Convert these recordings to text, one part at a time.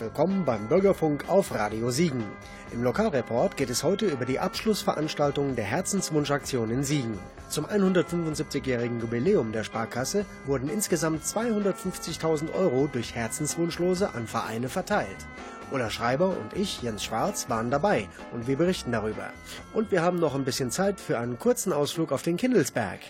willkommen beim Bürgerfunk auf Radio Siegen. Im Lokalreport geht es heute über die Abschlussveranstaltung der Herzenswunschaktion in Siegen. Zum 175-jährigen Jubiläum der Sparkasse wurden insgesamt 250.000 Euro durch Herzenswunschlose an Vereine verteilt. Ulla Schreiber und ich, Jens Schwarz, waren dabei und wir berichten darüber. Und wir haben noch ein bisschen Zeit für einen kurzen Ausflug auf den Kindelsberg.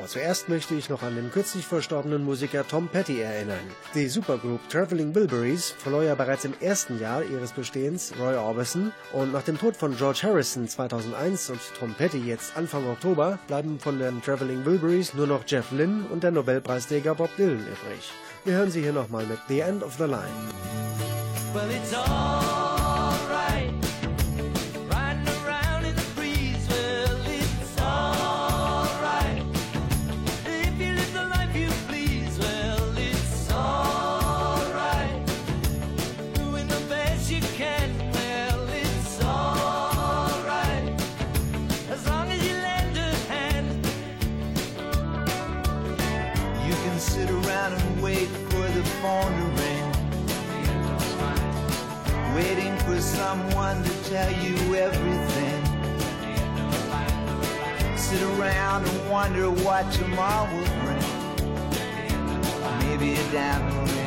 Aber zuerst möchte ich noch an den kürzlich verstorbenen Musiker Tom Petty erinnern. Die Supergroup Traveling Wilburys verlor ja bereits im ersten Jahr ihres Bestehens Roy Orbison und nach dem Tod von George Harrison 2001 und Tom Petty jetzt Anfang Oktober bleiben von den Traveling Wilburys nur noch Jeff Lynne und der Nobelpreisträger Bob Dylan übrig. Wir hören sie hier nochmal mit The End of the Line. Well, someone to tell you everything. Sit around and wonder what tomorrow will bring. Maybe a diamond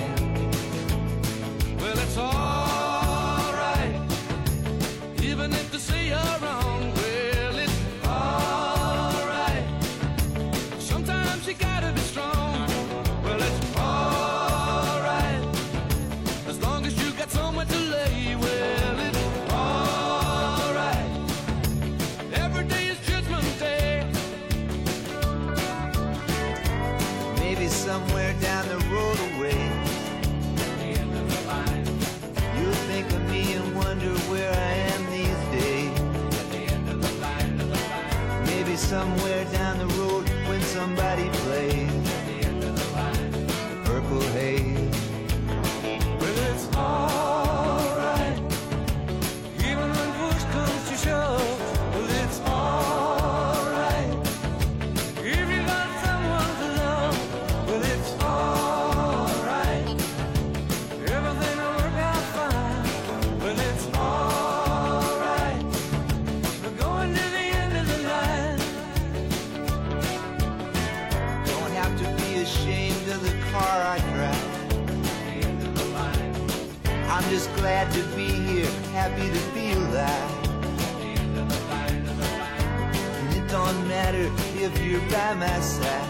you're by my side.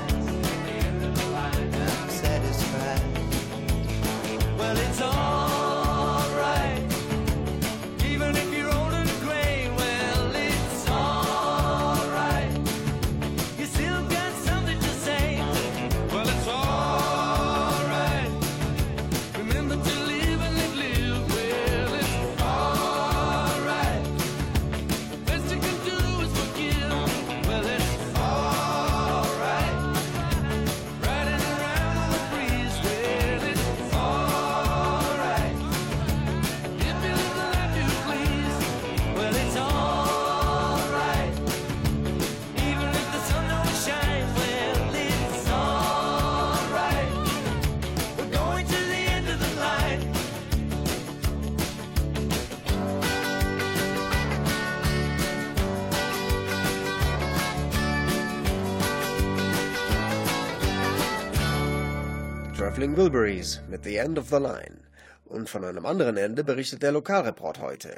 Traveling Wilburys mit The End of the Line. Und von einem anderen Ende berichtet der Lokalreport heute.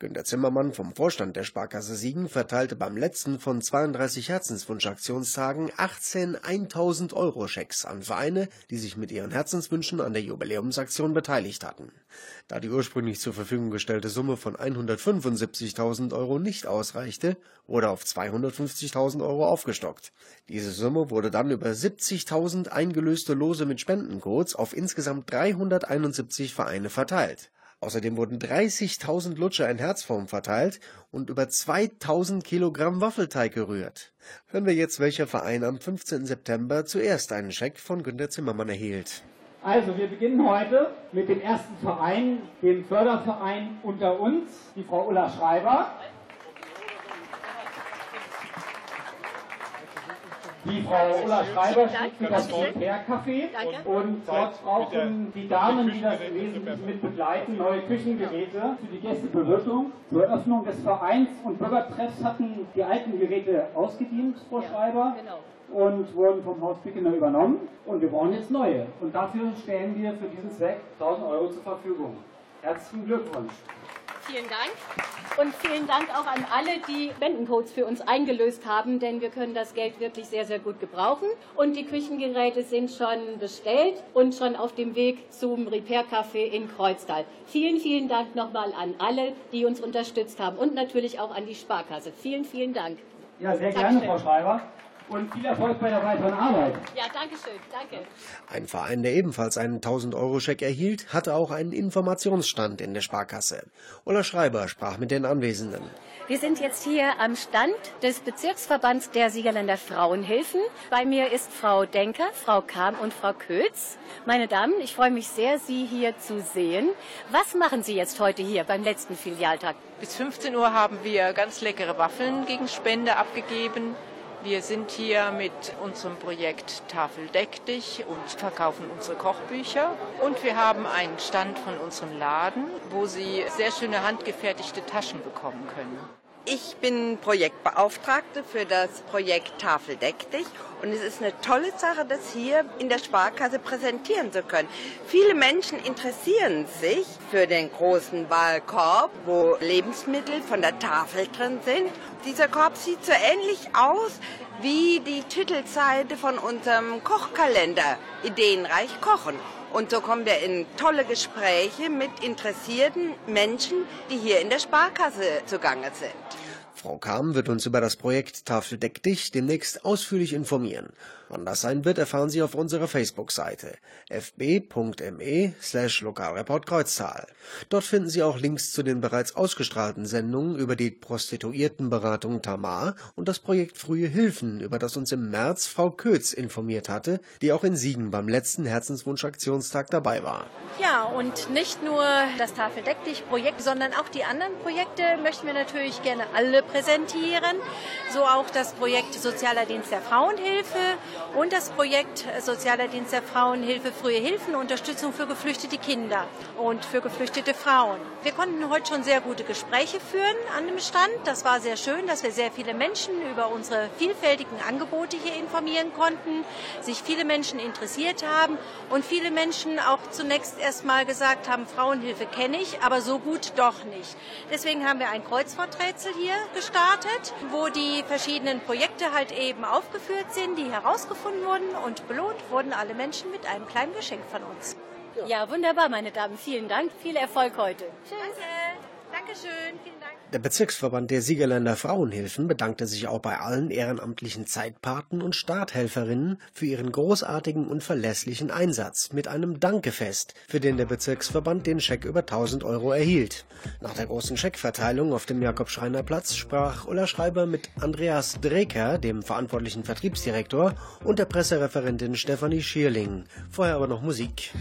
Günter Zimmermann vom Vorstand der Sparkasse Siegen verteilte beim letzten von 32 Herzenswunschaktionstagen 18 1000 Euro Schecks an Vereine, die sich mit ihren Herzenswünschen an der Jubiläumsaktion beteiligt hatten. Da die ursprünglich zur Verfügung gestellte Summe von 175.000 Euro nicht ausreichte, wurde auf 250.000 Euro aufgestockt. Diese Summe wurde dann über 70.000 eingelöste Lose mit Spendencodes auf insgesamt 371 Vereine verteilt. Außerdem wurden 30.000 Lutscher in Herzform verteilt und über 2.000 Kilogramm Waffelteig gerührt. Hören wir jetzt, welcher Verein am 15. September zuerst einen Scheck von Günter Zimmermann erhielt. Also, wir beginnen heute mit dem ersten Verein, dem Förderverein unter uns, die Frau Ulla Schreiber. Die Frau Ulla Schreiber steht für das Repair-Café und dort brauchen die Damen, die das wesentlich mit begleiten, neue Küchengeräte für die Gästebewirtung. Zur Eröffnung des Vereins und Bürgertreffs hatten die alten Geräte ausgedient, Frau Schreiber. Und wurden vom Haus Pickener übernommen und wir brauchen jetzt neue. Und dafür stellen wir für diesen Zweck 1000 Euro zur Verfügung. Herzlichen Glückwunsch. Vielen Dank. Und vielen Dank auch an alle, die Spendencodes für uns eingelöst haben, denn wir können das Geld wirklich sehr, sehr gut gebrauchen. Und die Küchengeräte sind schon bestellt und schon auf dem Weg zum Repair Café in Kreuztal. Vielen, vielen Dank nochmal an alle, die uns unterstützt haben und natürlich auch an die Sparkasse. Vielen, vielen Dank. Ja, sehr gerne, Frau Schreiber und viel Erfolg bei der weiteren Arbeit. Ja, danke schön. Danke. Ein Verein, der ebenfalls einen 1000-Euro-Scheck erhielt, hatte auch einen Informationsstand in der Sparkasse. Ulla Schreiber sprach mit den Anwesenden. Wir sind jetzt hier am Stand des Bezirksverbands der Siegerländer Frauenhilfen. Bei mir ist Frau Denker, Frau Kam und Frau Kötz. Meine Damen, ich freue mich sehr, Sie hier zu sehen. Was machen Sie jetzt heute hier beim letzten Filialtag? Bis 15 Uhr haben wir ganz leckere Waffeln gegen Spende abgegeben. Wir sind hier mit unserem Projekt Tafel deck dich und verkaufen unsere Kochbücher. Und wir haben einen Stand von unserem Laden, wo Sie sehr schöne handgefertigte Taschen bekommen können. Ich bin Projektbeauftragte für das Projekt Tafel deck dich und es ist eine tolle Sache, das hier in der Sparkasse präsentieren zu können. Viele Menschen interessieren sich für den großen Wahlkorb, wo Lebensmittel von der Tafel drin sind. Dieser Korb sieht so ähnlich aus wie die Titelseite von unserem Kochkalender Ideenreich Kochen. Und so kommen wir in tolle Gespräche mit interessierten Menschen, die hier in der Sparkasse zugange sind. Frau Kam wird uns über das Projekt Tafel deck dich demnächst ausführlich informieren. Wann das sein wird, erfahren Sie auf unserer Facebook-Seite fb.me slash Lokalreportkreuztal. Dort finden Sie auch Links zu den bereits ausgestrahlten Sendungen über die Prostituiertenberatung Tamar und das Projekt Frühe Hilfen, über das uns im März Frau Kötz informiert hatte, die auch in Siegen beim letzten Herzenswunsch-Aktionstag dabei war. Ja, und nicht nur das Tafel deck dich Projekt, sondern auch die anderen Projekte möchten wir natürlich gerne alle präsentieren. So auch das Projekt Sozialer Dienst der Frauenhilfe und das Projekt Sozialer Dienst der Frauenhilfe Frühe Hilfen, Unterstützung für geflüchtete Kinder und für geflüchtete Frauen. Wir konnten heute schon sehr gute Gespräche führen an dem Stand. Das war sehr schön, dass wir sehr viele Menschen über unsere vielfältigen Angebote hier informieren konnten, sich viele Menschen interessiert haben und viele Menschen auch zunächst erst mal gesagt haben, Frauenhilfe kenne ich, aber so gut doch nicht. Deswegen haben wir ein Kreuzworträtsel hier gestartet, wo die verschiedenen Projekte halt eben aufgeführt sind, die herausgefunden wurden und belohnt wurden alle Menschen mit einem kleinen Geschenk von uns. Ja, wunderbar, meine Damen. Vielen Dank. Viel Erfolg heute. Tschüss. Danke. Dankeschön. Der Bezirksverband der Siegerländer Frauenhilfen bedankte sich auch bei allen ehrenamtlichen Zeitpaten und Starthelferinnen für ihren großartigen und verlässlichen Einsatz mit einem Dankefest, für den der Bezirksverband den Scheck über 1000 Euro erhielt. Nach der großen Scheckverteilung auf dem Jakob-Schreiner-Platz sprach Ulla Schreiber mit Andreas Dreker, dem verantwortlichen Vertriebsdirektor, und der Pressereferentin Stefanie Schierling. Vorher aber noch Musik.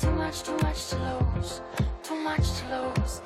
Too much, too much to lose. Too much to lose.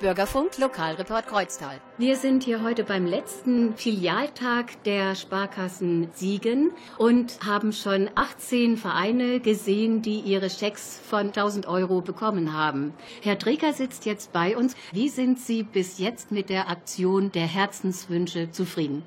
Bürgerfunk, Lokalreport Kreuztal. Wir sind hier heute beim letzten Filialtag der Sparkassen Siegen und haben schon 18 Vereine gesehen, die ihre Schecks von 1000 Euro bekommen haben. Herr Dreker sitzt jetzt bei uns. Wie sind Sie bis jetzt mit der Aktion der Herzenswünsche zufrieden?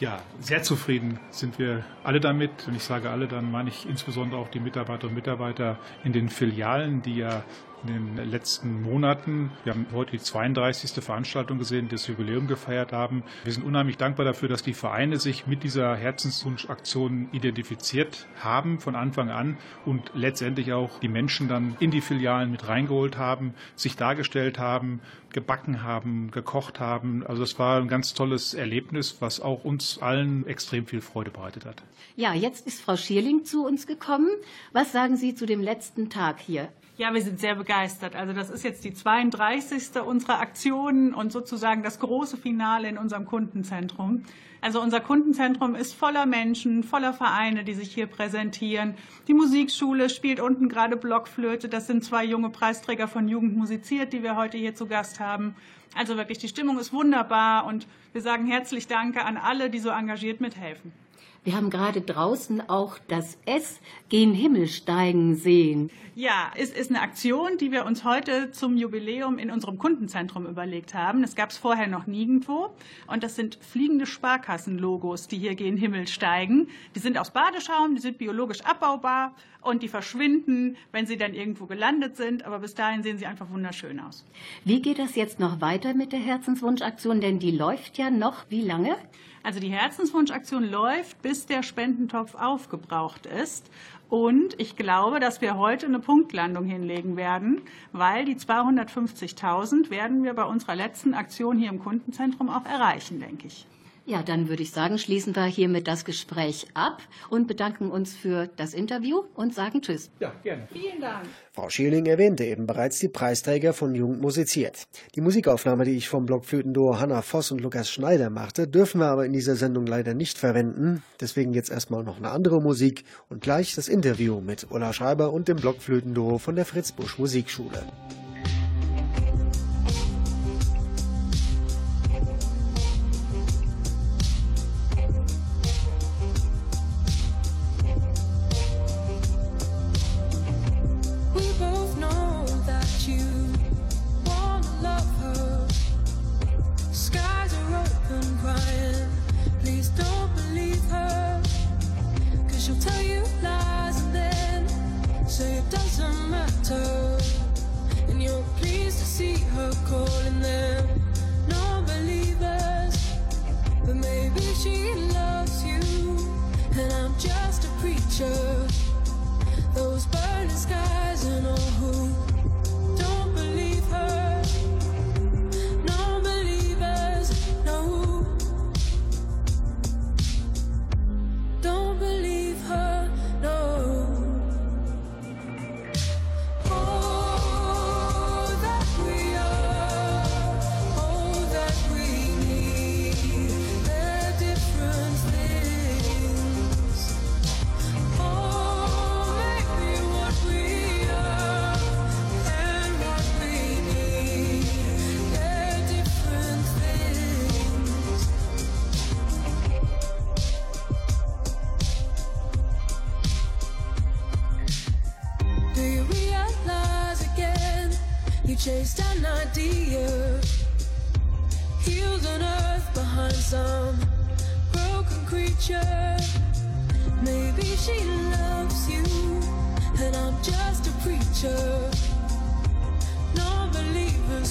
Ja, sehr zufrieden sind wir alle damit. Wenn ich sage alle, dann meine ich insbesondere auch die Mitarbeiter und Mitarbeiter in den Filialen, die ja in den letzten Monaten, wir haben heute die 32. Veranstaltung gesehen, das Jubiläum gefeiert haben. Wir sind unheimlich dankbar dafür, dass die Vereine sich mit dieser Herzenswunschaktion identifiziert haben von Anfang an und letztendlich auch die Menschen dann in die Filialen mit reingeholt haben, sich dargestellt haben, gebacken haben, gekocht haben. Also es war ein ganz tolles Erlebnis, was auch uns allen extrem viel Freude bereitet hat. Ja, jetzt ist Frau Schierling zu uns gekommen. Was sagen Sie zu dem letzten Tag hier? Ja, wir sind sehr begeistert. Also das ist jetzt die 32. unserer Aktionen und sozusagen das große Finale in unserem Kundenzentrum. Also unser Kundenzentrum ist voller Menschen, voller Vereine, die sich hier präsentieren. Die Musikschule spielt unten gerade Blockflöte. Das sind zwei junge Preisträger von Jugend musiziert, die wir heute hier zu Gast haben. Also wirklich, die Stimmung ist wunderbar und wir sagen herzlich Danke an alle, die so engagiert mithelfen. Wir haben gerade draußen auch das S gen Himmel steigen sehen. Ja, es ist eine Aktion, die wir uns heute zum Jubiläum in unserem Kundenzentrum überlegt haben. Das gab es vorher noch nirgendwo. Und das sind fliegende Sparkassenlogos, die hier gen Himmel steigen. Die sind aus Badeschaum, die sind biologisch abbaubar und die verschwinden, wenn sie dann irgendwo gelandet sind. Aber bis dahin sehen sie einfach wunderschön aus. Wie geht das jetzt noch weiter mit der Herzenswunschaktion? Denn die läuft ja noch wie lange? Also die Herzenswunschaktion läuft, bis der Spendentopf aufgebraucht ist. Und ich glaube, dass wir heute eine Punktlandung hinlegen werden, weil die 250.000 werden wir bei unserer letzten Aktion hier im Kundenzentrum auch erreichen, denke ich. Ja, dann würde ich sagen, schließen wir hiermit das Gespräch ab und bedanken uns für das Interview und sagen Tschüss. Ja, gerne. Vielen Dank. Frau Schieling erwähnte eben bereits die Preisträger von Jugend musiziert. Die Musikaufnahme, die ich vom Blockflötenduo Hanna Voss und Lukas Schneider machte, dürfen wir aber in dieser Sendung leider nicht verwenden. Deswegen jetzt erstmal noch eine andere Musik und gleich das Interview mit Ulla Schreiber und dem Blockflötenduo von der Fritz Busch Musikschule.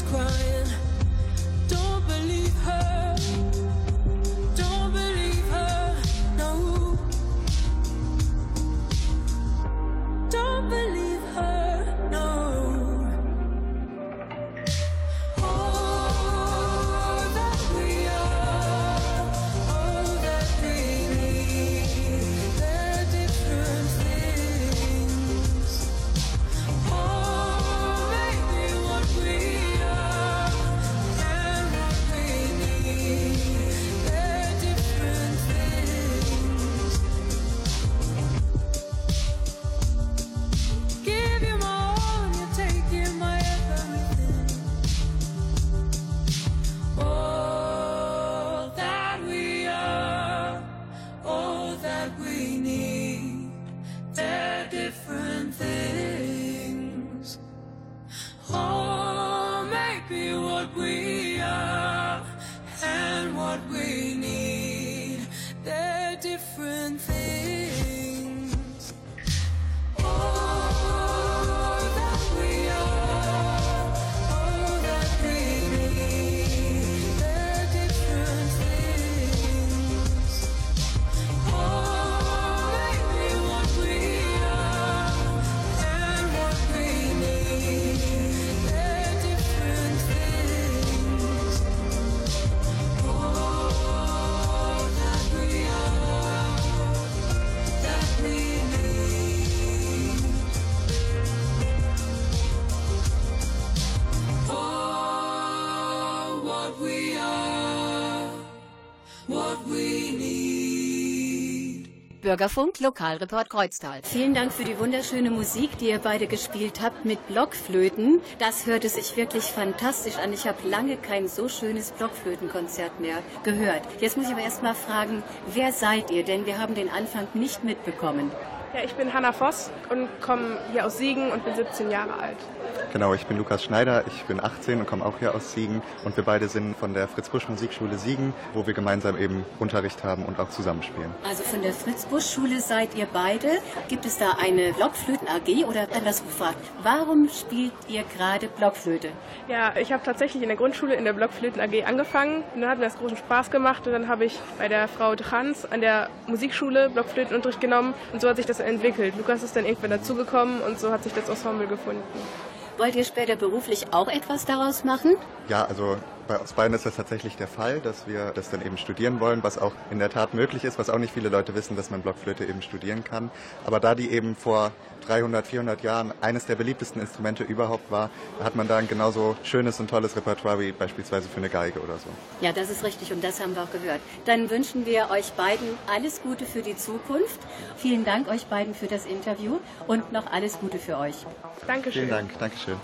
Crying. Bürgerfunk, Lokalreport Kreuztal. Vielen Dank für die wunderschöne Musik, die ihr beide gespielt habt mit Blockflöten. Das hörte sich wirklich fantastisch an. Ich habe lange kein so schönes Blockflötenkonzert mehr gehört. Jetzt muss ich aber erst mal fragen, wer seid ihr? Denn wir haben den Anfang nicht mitbekommen. Ja, ich bin Hanna Voss und komme hier aus Siegen und bin 17 Jahre alt. Genau, ich bin Lukas Schneider, ich bin 18 und komme auch hier aus Siegen und wir beide sind von der Fritz Busch Musikschule Siegen, wo wir gemeinsam eben Unterricht haben und auch zusammenspielen. Also von der Fritz-Busch-Schule seid ihr beide. Gibt es da eine Blockflöten-AG oder anders gefragt, warum spielt ihr gerade Blockflöte? Ja, ich habe tatsächlich in der Grundschule in der Blockflöten AG angefangen. Und dann hat mir das großen Spaß gemacht und dann habe ich bei der Frau Trans an der Musikschule Blockflötenunterricht genommen und so hat sich das entwickelt. Lukas ist dann irgendwann dazugekommen und so hat sich das Ensemble gefunden. Wollt ihr später beruflich auch etwas daraus machen? Ja, also bei uns beiden ist das tatsächlich der Fall, dass wir das dann eben studieren wollen, was auch in der Tat möglich ist, was auch nicht viele Leute wissen, dass man Blockflöte eben studieren kann. Aber da die eben vor 300, 400 Jahren eines der beliebtesten Instrumente überhaupt war, hat man da ein genauso schönes und tolles Repertoire wie beispielsweise für eine Geige oder so. Ja, das ist richtig und das haben wir auch gehört. Dann wünschen wir euch beiden alles Gute für die Zukunft. Vielen Dank euch beiden für das Interview und noch alles Gute für euch. Dankeschön. Vielen Dank, Dankeschön.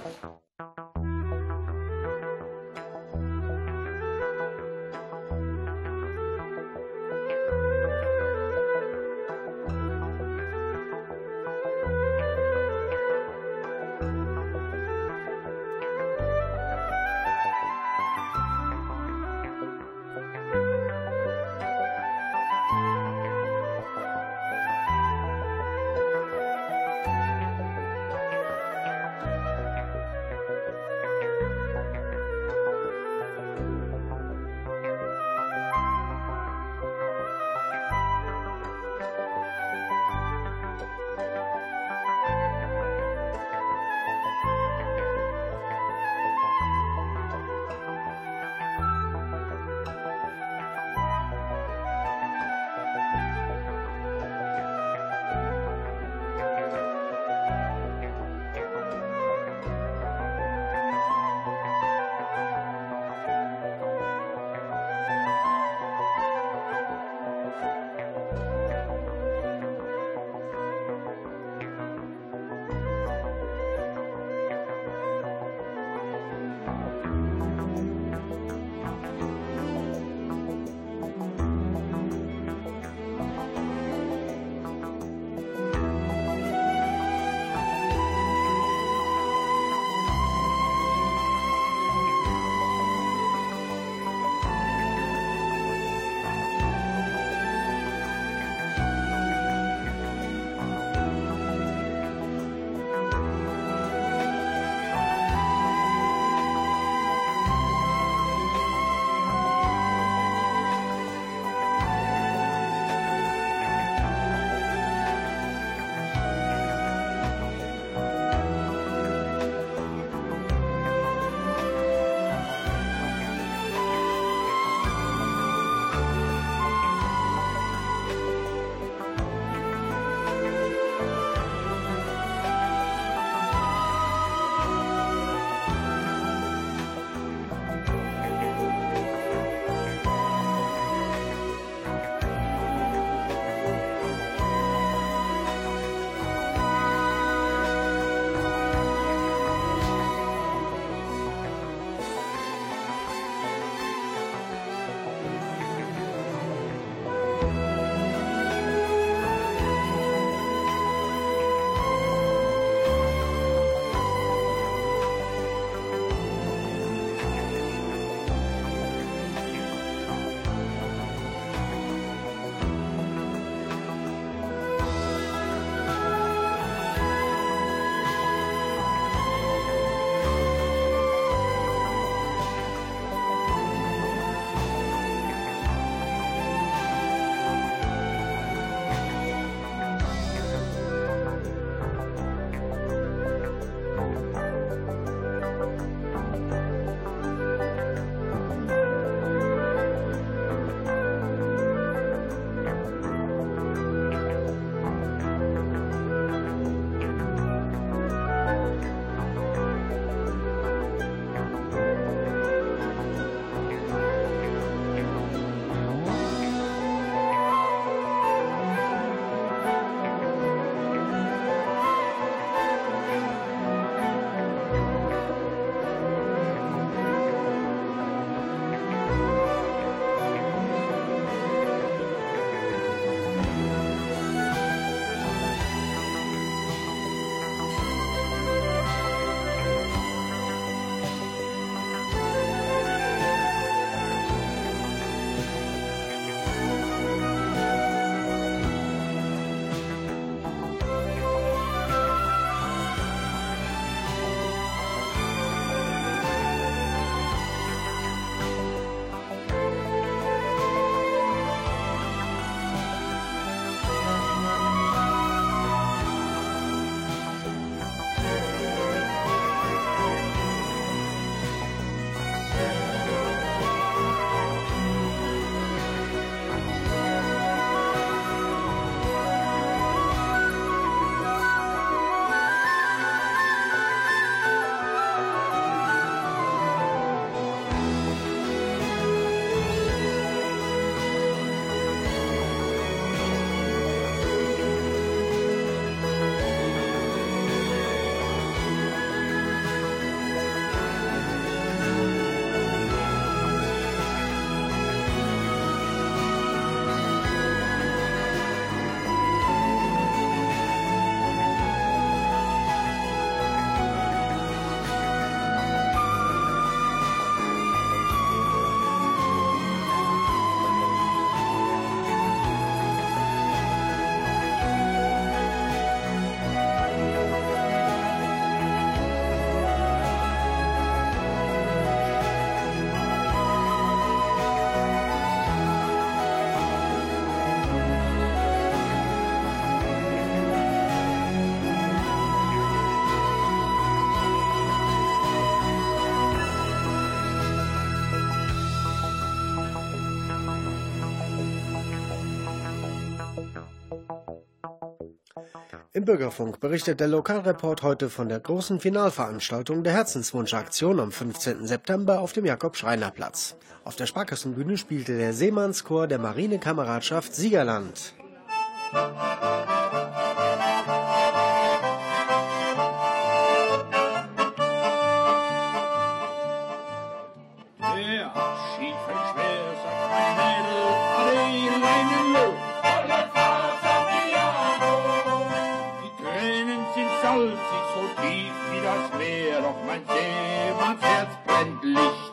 dem Bürgerfunk berichtet der Lokalreport heute von der großen Finalveranstaltung der Herzenswunschaktion am 15. September auf dem Jakob-Schreiner-Platz. Auf der Sparkassenbühne spielte der Seemannschor der Marinekameradschaft Siegerland. Musik endlich.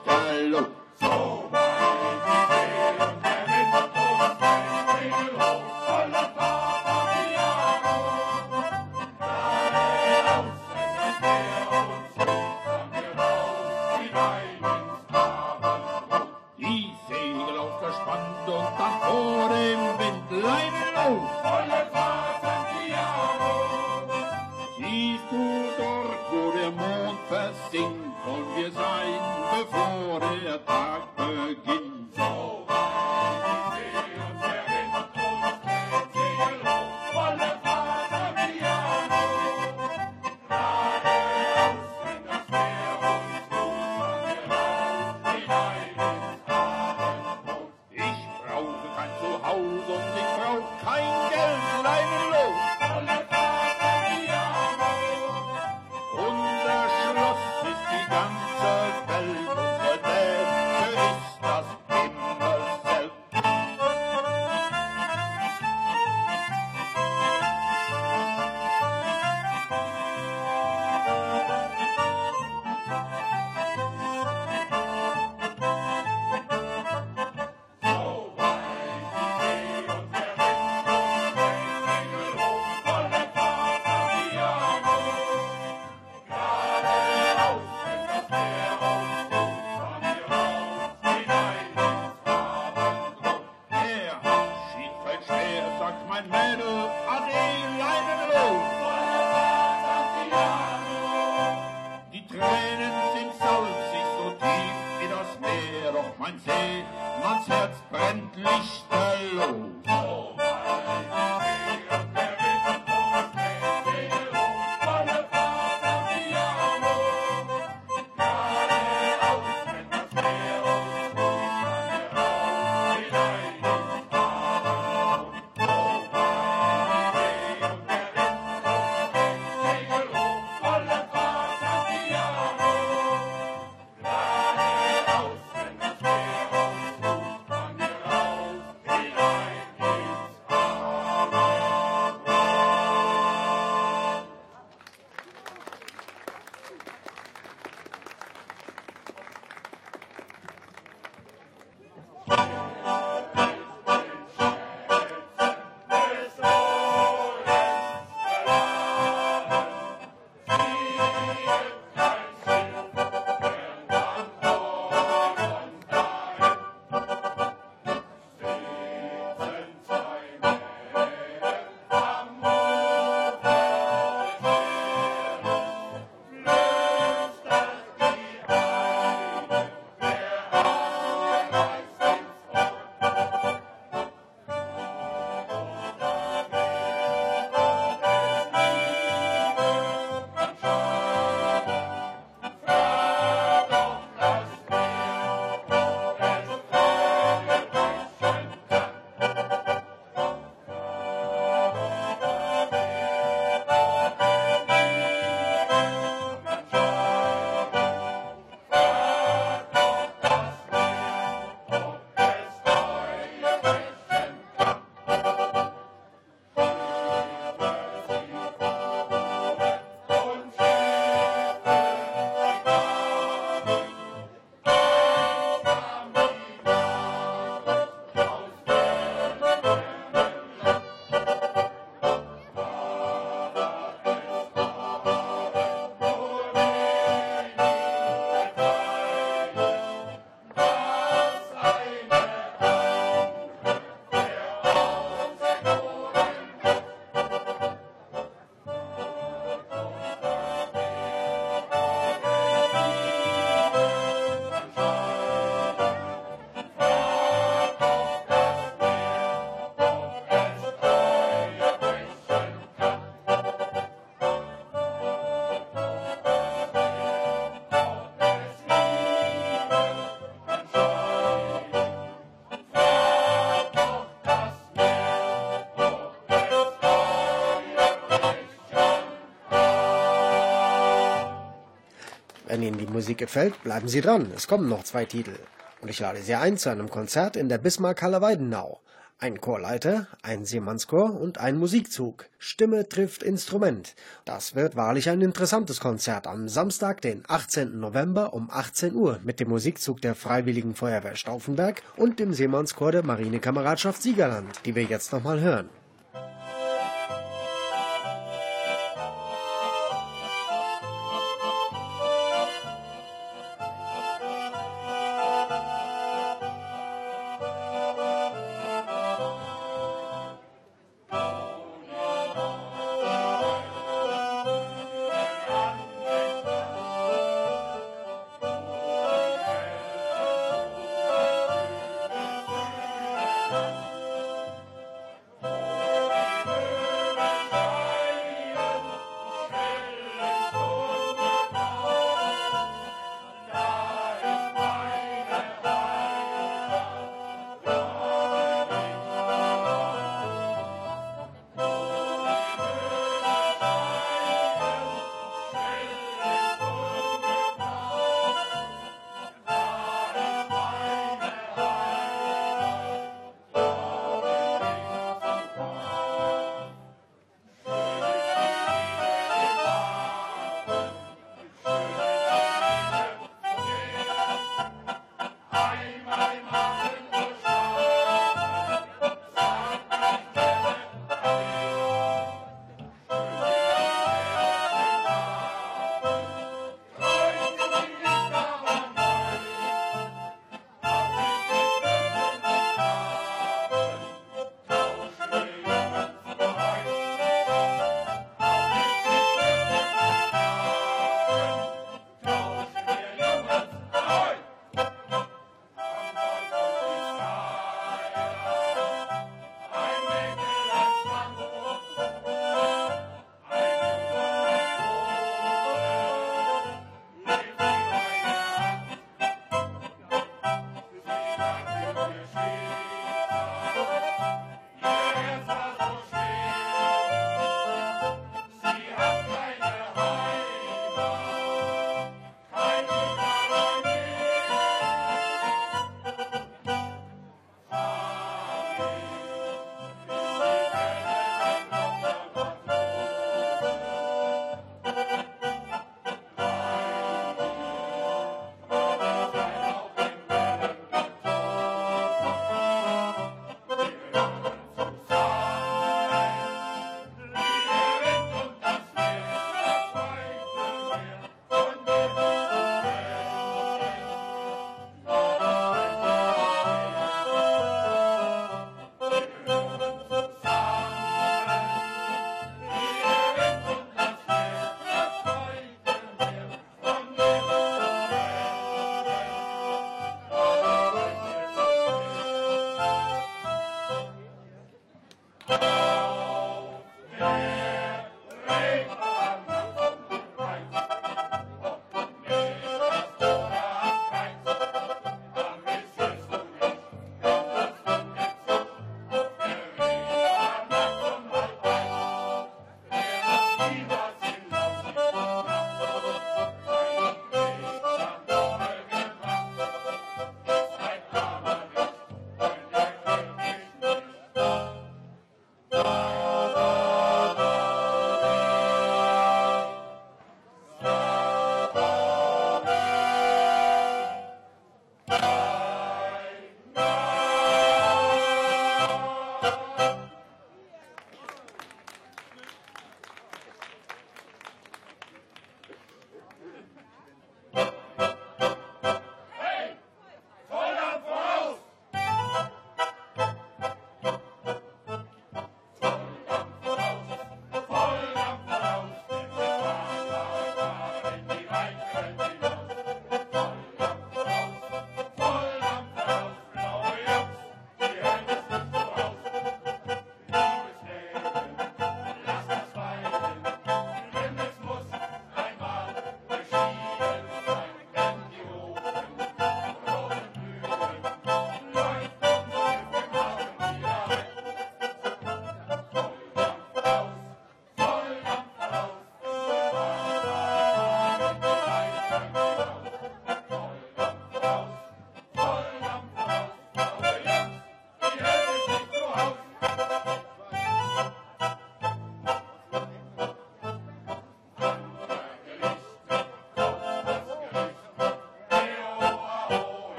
Wenn Ihnen die Musik gefällt, bleiben Sie dran. Es kommen noch zwei Titel. Und ich lade Sie ein zu einem Konzert in der Bismarckhalle Weidenau. Ein Chorleiter, ein Seemannschor und ein Musikzug. Stimme trifft Instrument. Das wird wahrlich ein interessantes Konzert am Samstag, den 18. November um 18 Uhr mit dem Musikzug der Freiwilligen Feuerwehr Stauffenberg und dem Seemannschor der Marinekameradschaft Siegerland, die wir jetzt nochmal hören.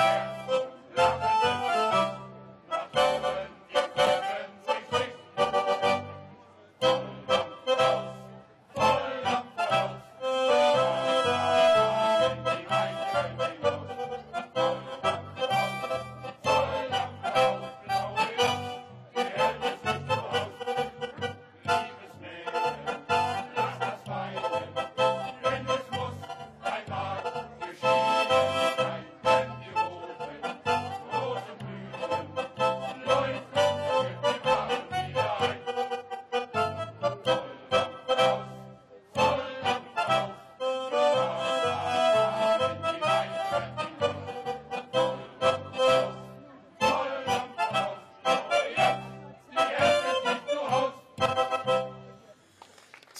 Música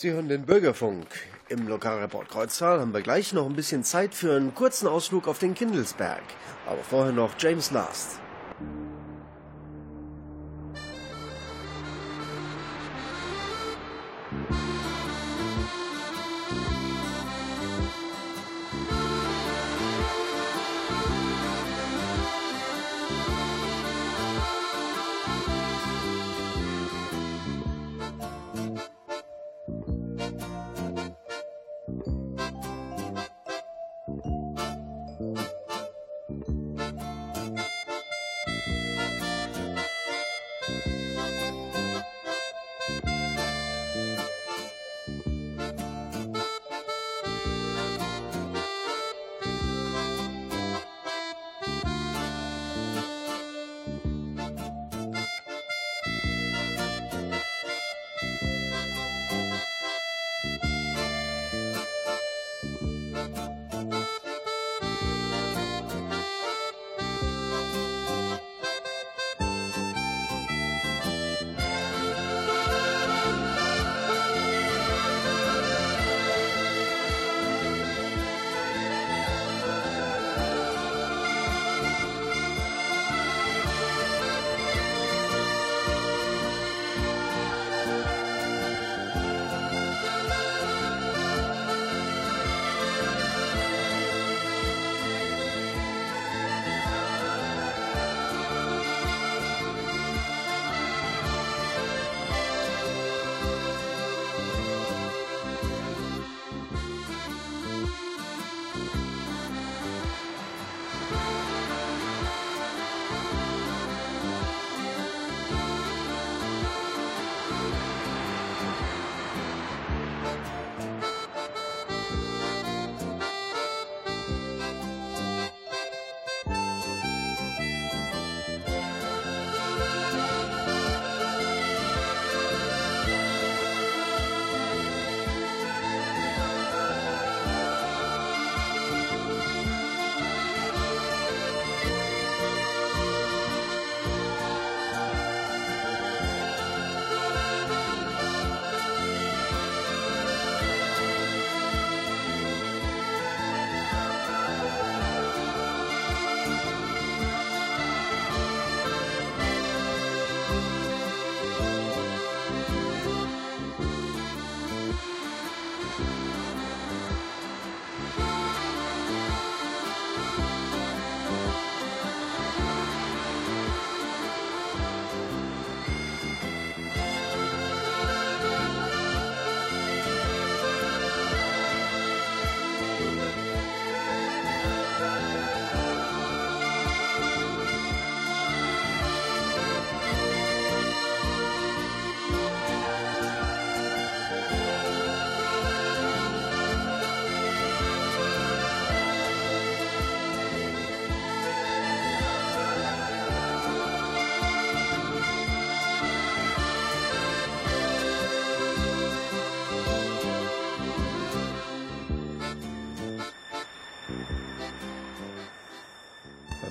Sie hören den Bürgerfunk. Im Lokalreport Kreuztal haben wir gleich noch ein bisschen Zeit für einen kurzen Ausflug auf den Kindelsberg. Aber vorher noch James Last.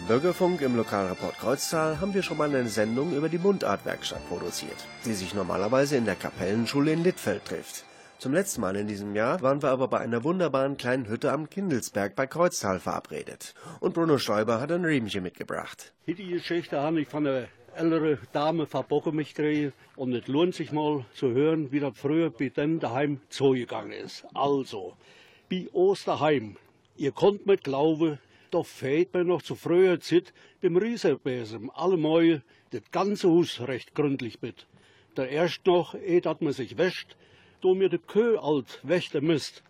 Bürgerfunk im Lokalreport Kreuztal haben wir schon mal eine Sendung über die Mundartwerkstatt produziert, die sich normalerweise in der Kapellenschule in Littfeld trifft. Zum letzten Mal in diesem Jahr waren wir aber bei einer wunderbaren kleinen Hütte am Kindelsberg bei Kreuztal verabredet. Und Bruno Stoiber hat ein Riemchen mitgebracht. Die Geschichte habe ich von einer älteren Dame verbocken mich drehe und es lohnt sich mal zu hören, wie das früher bei dem daheim zugegangen ist. Also, bei Osterheim, ihr konnt mit glauben, doch fehlt mir noch zu früher Zeit dem Rieserbesen alle Mäue das ganze Haus recht gründlich mit. Der erst noch, eh dat man sich wäscht, do mir de Kö alt wächte Mist.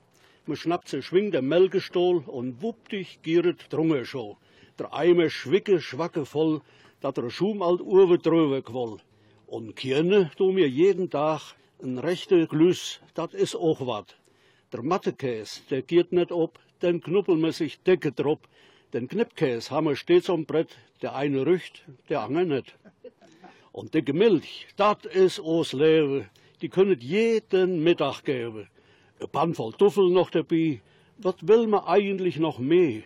Man schnappt se schwing der Melkestohl und wuppdig gieret drunge scho. Der Eimer schwicke schwacke voll, dat der Schum alt Uwe dröwe quoll. Und Kirne do mir jeden Tag ein rechte Glüss, dat is auch wat. Der Mattekäs, der giert net ob, den knuppel me sich dicke drop, den Knippkäse haben wir stets am Brett, der eine rücht, der andere nicht. Und dicke Milch, das ist aus Leben, die können jeden Mittag geben. Ein Pan voll Tuffel noch dabei, was will man eigentlich noch mehr?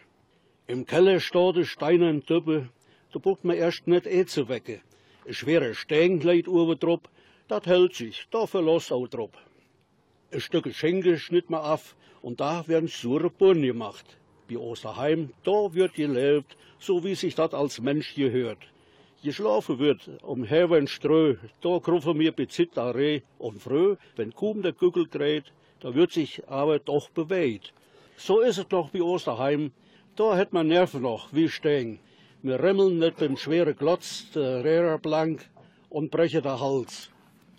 Im Keller steht eine steinerne Tüppe, da braucht man erst nicht eh zu wecken. Ein schwerer Steinkleid oben drauf, das hält sich, da verlässt auch drauf. Ein Stück Schenke schnitt man ab und da werden sure Bohnen gemacht. Bei Osterheim, da wird gelebt, so wie sich das als Mensch gehört. Geschlafen wird um Herwen Strö, da grufen mir bezit Reh und früh, wenn kaum der Gügel dreht, da wird sich aber doch bewegt. So ist es doch bei Osterheim, da hätt man Nerven noch, wie Steng. Wir remmeln nicht beim schweren Glotz, der Räder blank und breche der Hals.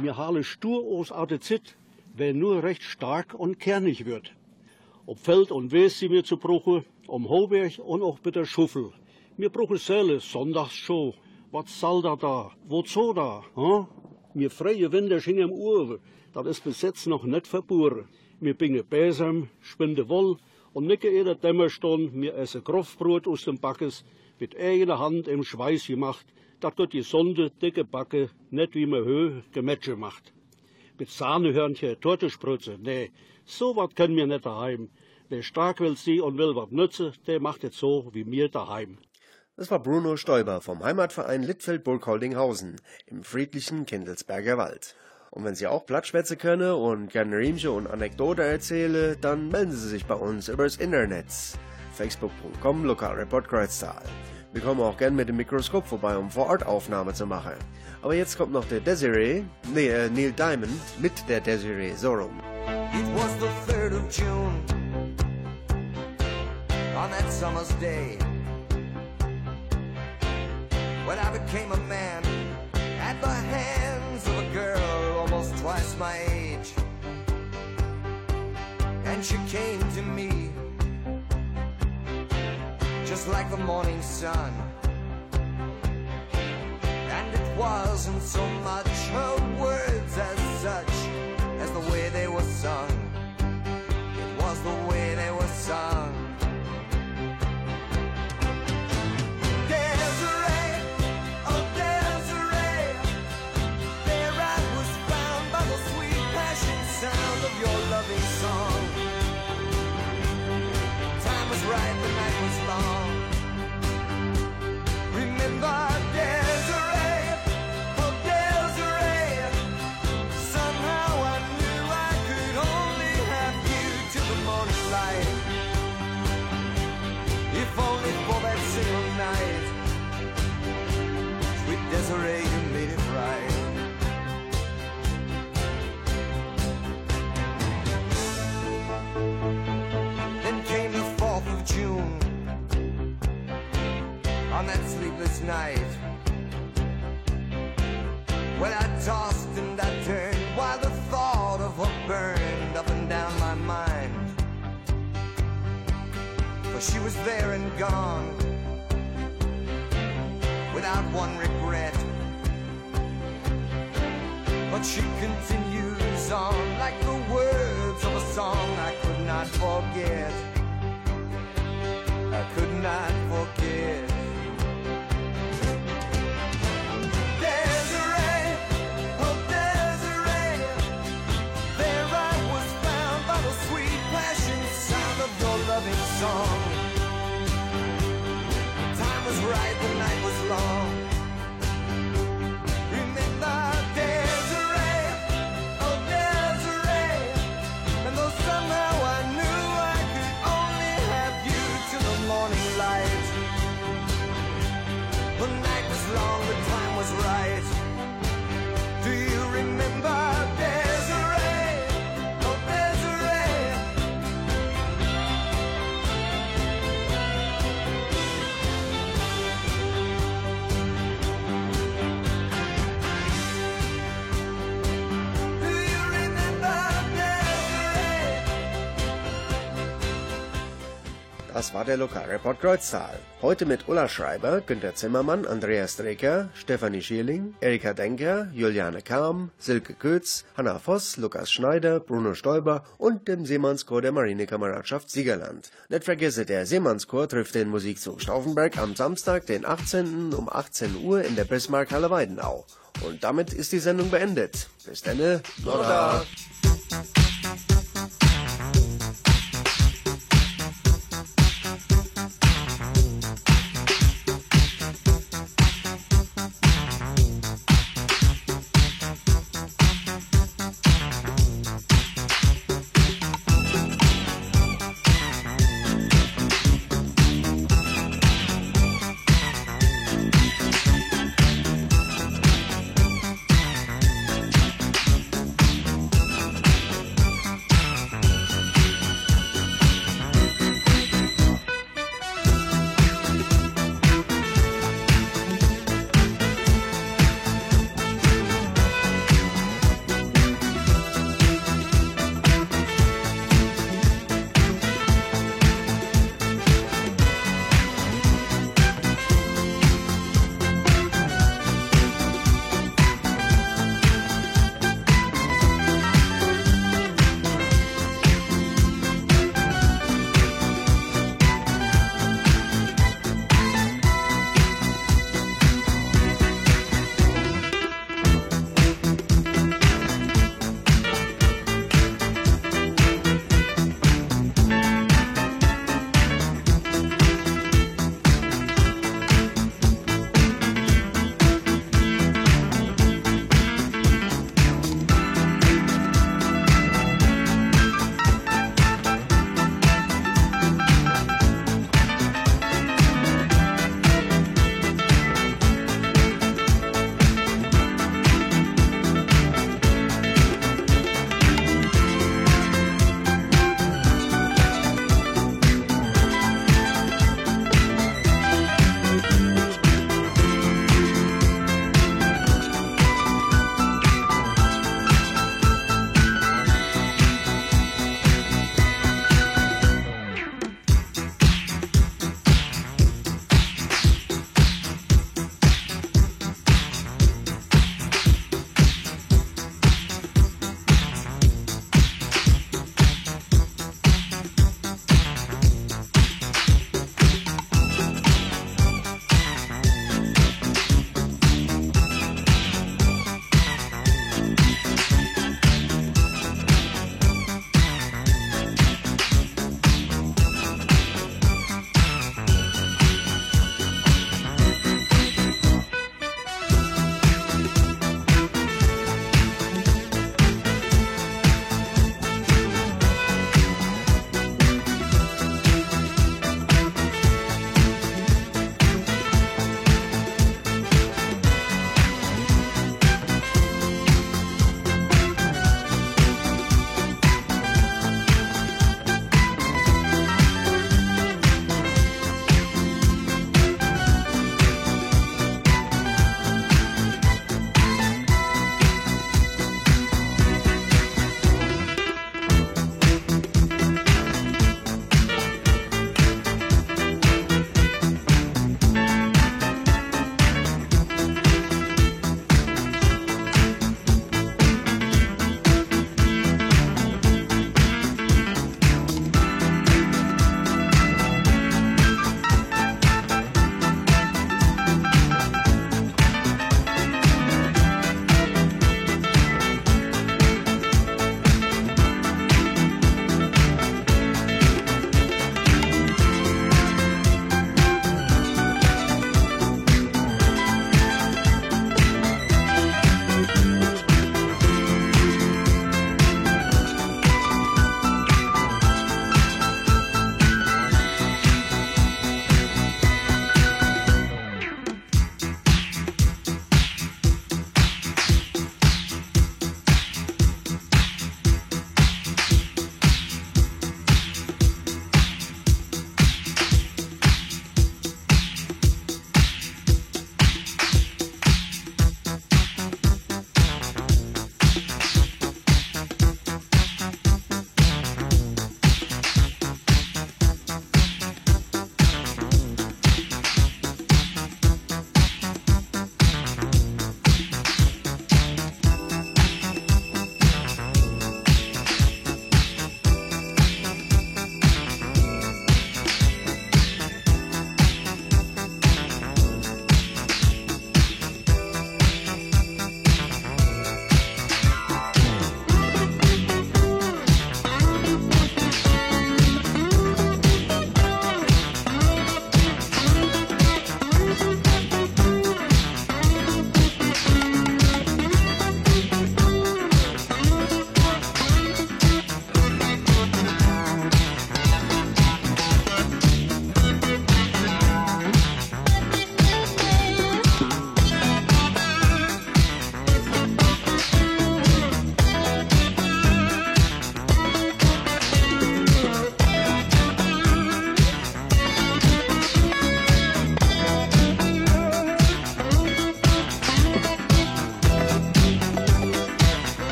Mir hale stur aus Adezit, wer nur recht stark und kernig wird. Ob Feld und Wes sie mir zu bruche, um Hoberg und auch mit der Schuffel. Mir bruche Selle, sonntags schon. Was soll da da? Wozu da? Hm? Mir freie Winde schien im Uhr, das ist bis jetzt noch nicht verburen. Mir binge Besam, spinde Woll und nicke in der Dämmerstund, mir esse Grofbrot aus dem Backes, mit eigener Hand im Schweiß gemacht, dat wird die Sonde, dicke Backe, net wie mir Höhe Gemetsche macht. Mit Sahnehörnchen, Tortesprütze, nee, so wat können mir net daheim. Wer stark will sie und will wat nütze, der macht es so wie mir daheim. Das war Bruno Stoiber vom Heimatverein Littfeld-Burgholdinghausen im friedlichen Kindelsberger Wald. Und wenn Sie auch Plattschwätze können und gerne Riemche und Anekdote erzählen, dann melden Sie sich bei uns übers Internet. facebook.com Lokalreport Kreuztal. Wir kommen auch gern mit dem Mikroskop vorbei, um vor Ort Aufnahme zu machen. Aber jetzt kommt noch der Desiree, nee, äh, Neil Diamond mit der Desiree, so rum. It was the 3rd of June on that summer's day when I became a man at the hands of a girl almost twice my age. And she came to me just like the morning sun. And it wasn't so much her Das war der Lokalreport Kreuztal. Heute mit Ulla Schreiber, Günter Zimmermann, Andreas Dreker, Stefanie Schierling, Erika Denker, Juliane Karm, Silke Kötz, Hanna Voss, Lukas Schneider, Bruno Stoiber und dem Seemannschor der Marinekameradschaft Siegerland. Nicht vergesse, der Seemannschor trifft den Musikzug Stauffenberg am Samstag, den 18. um 18 Uhr in der Bismarck-Halle Weidenau. Und damit ist die Sendung beendet. Bis dann. Nora.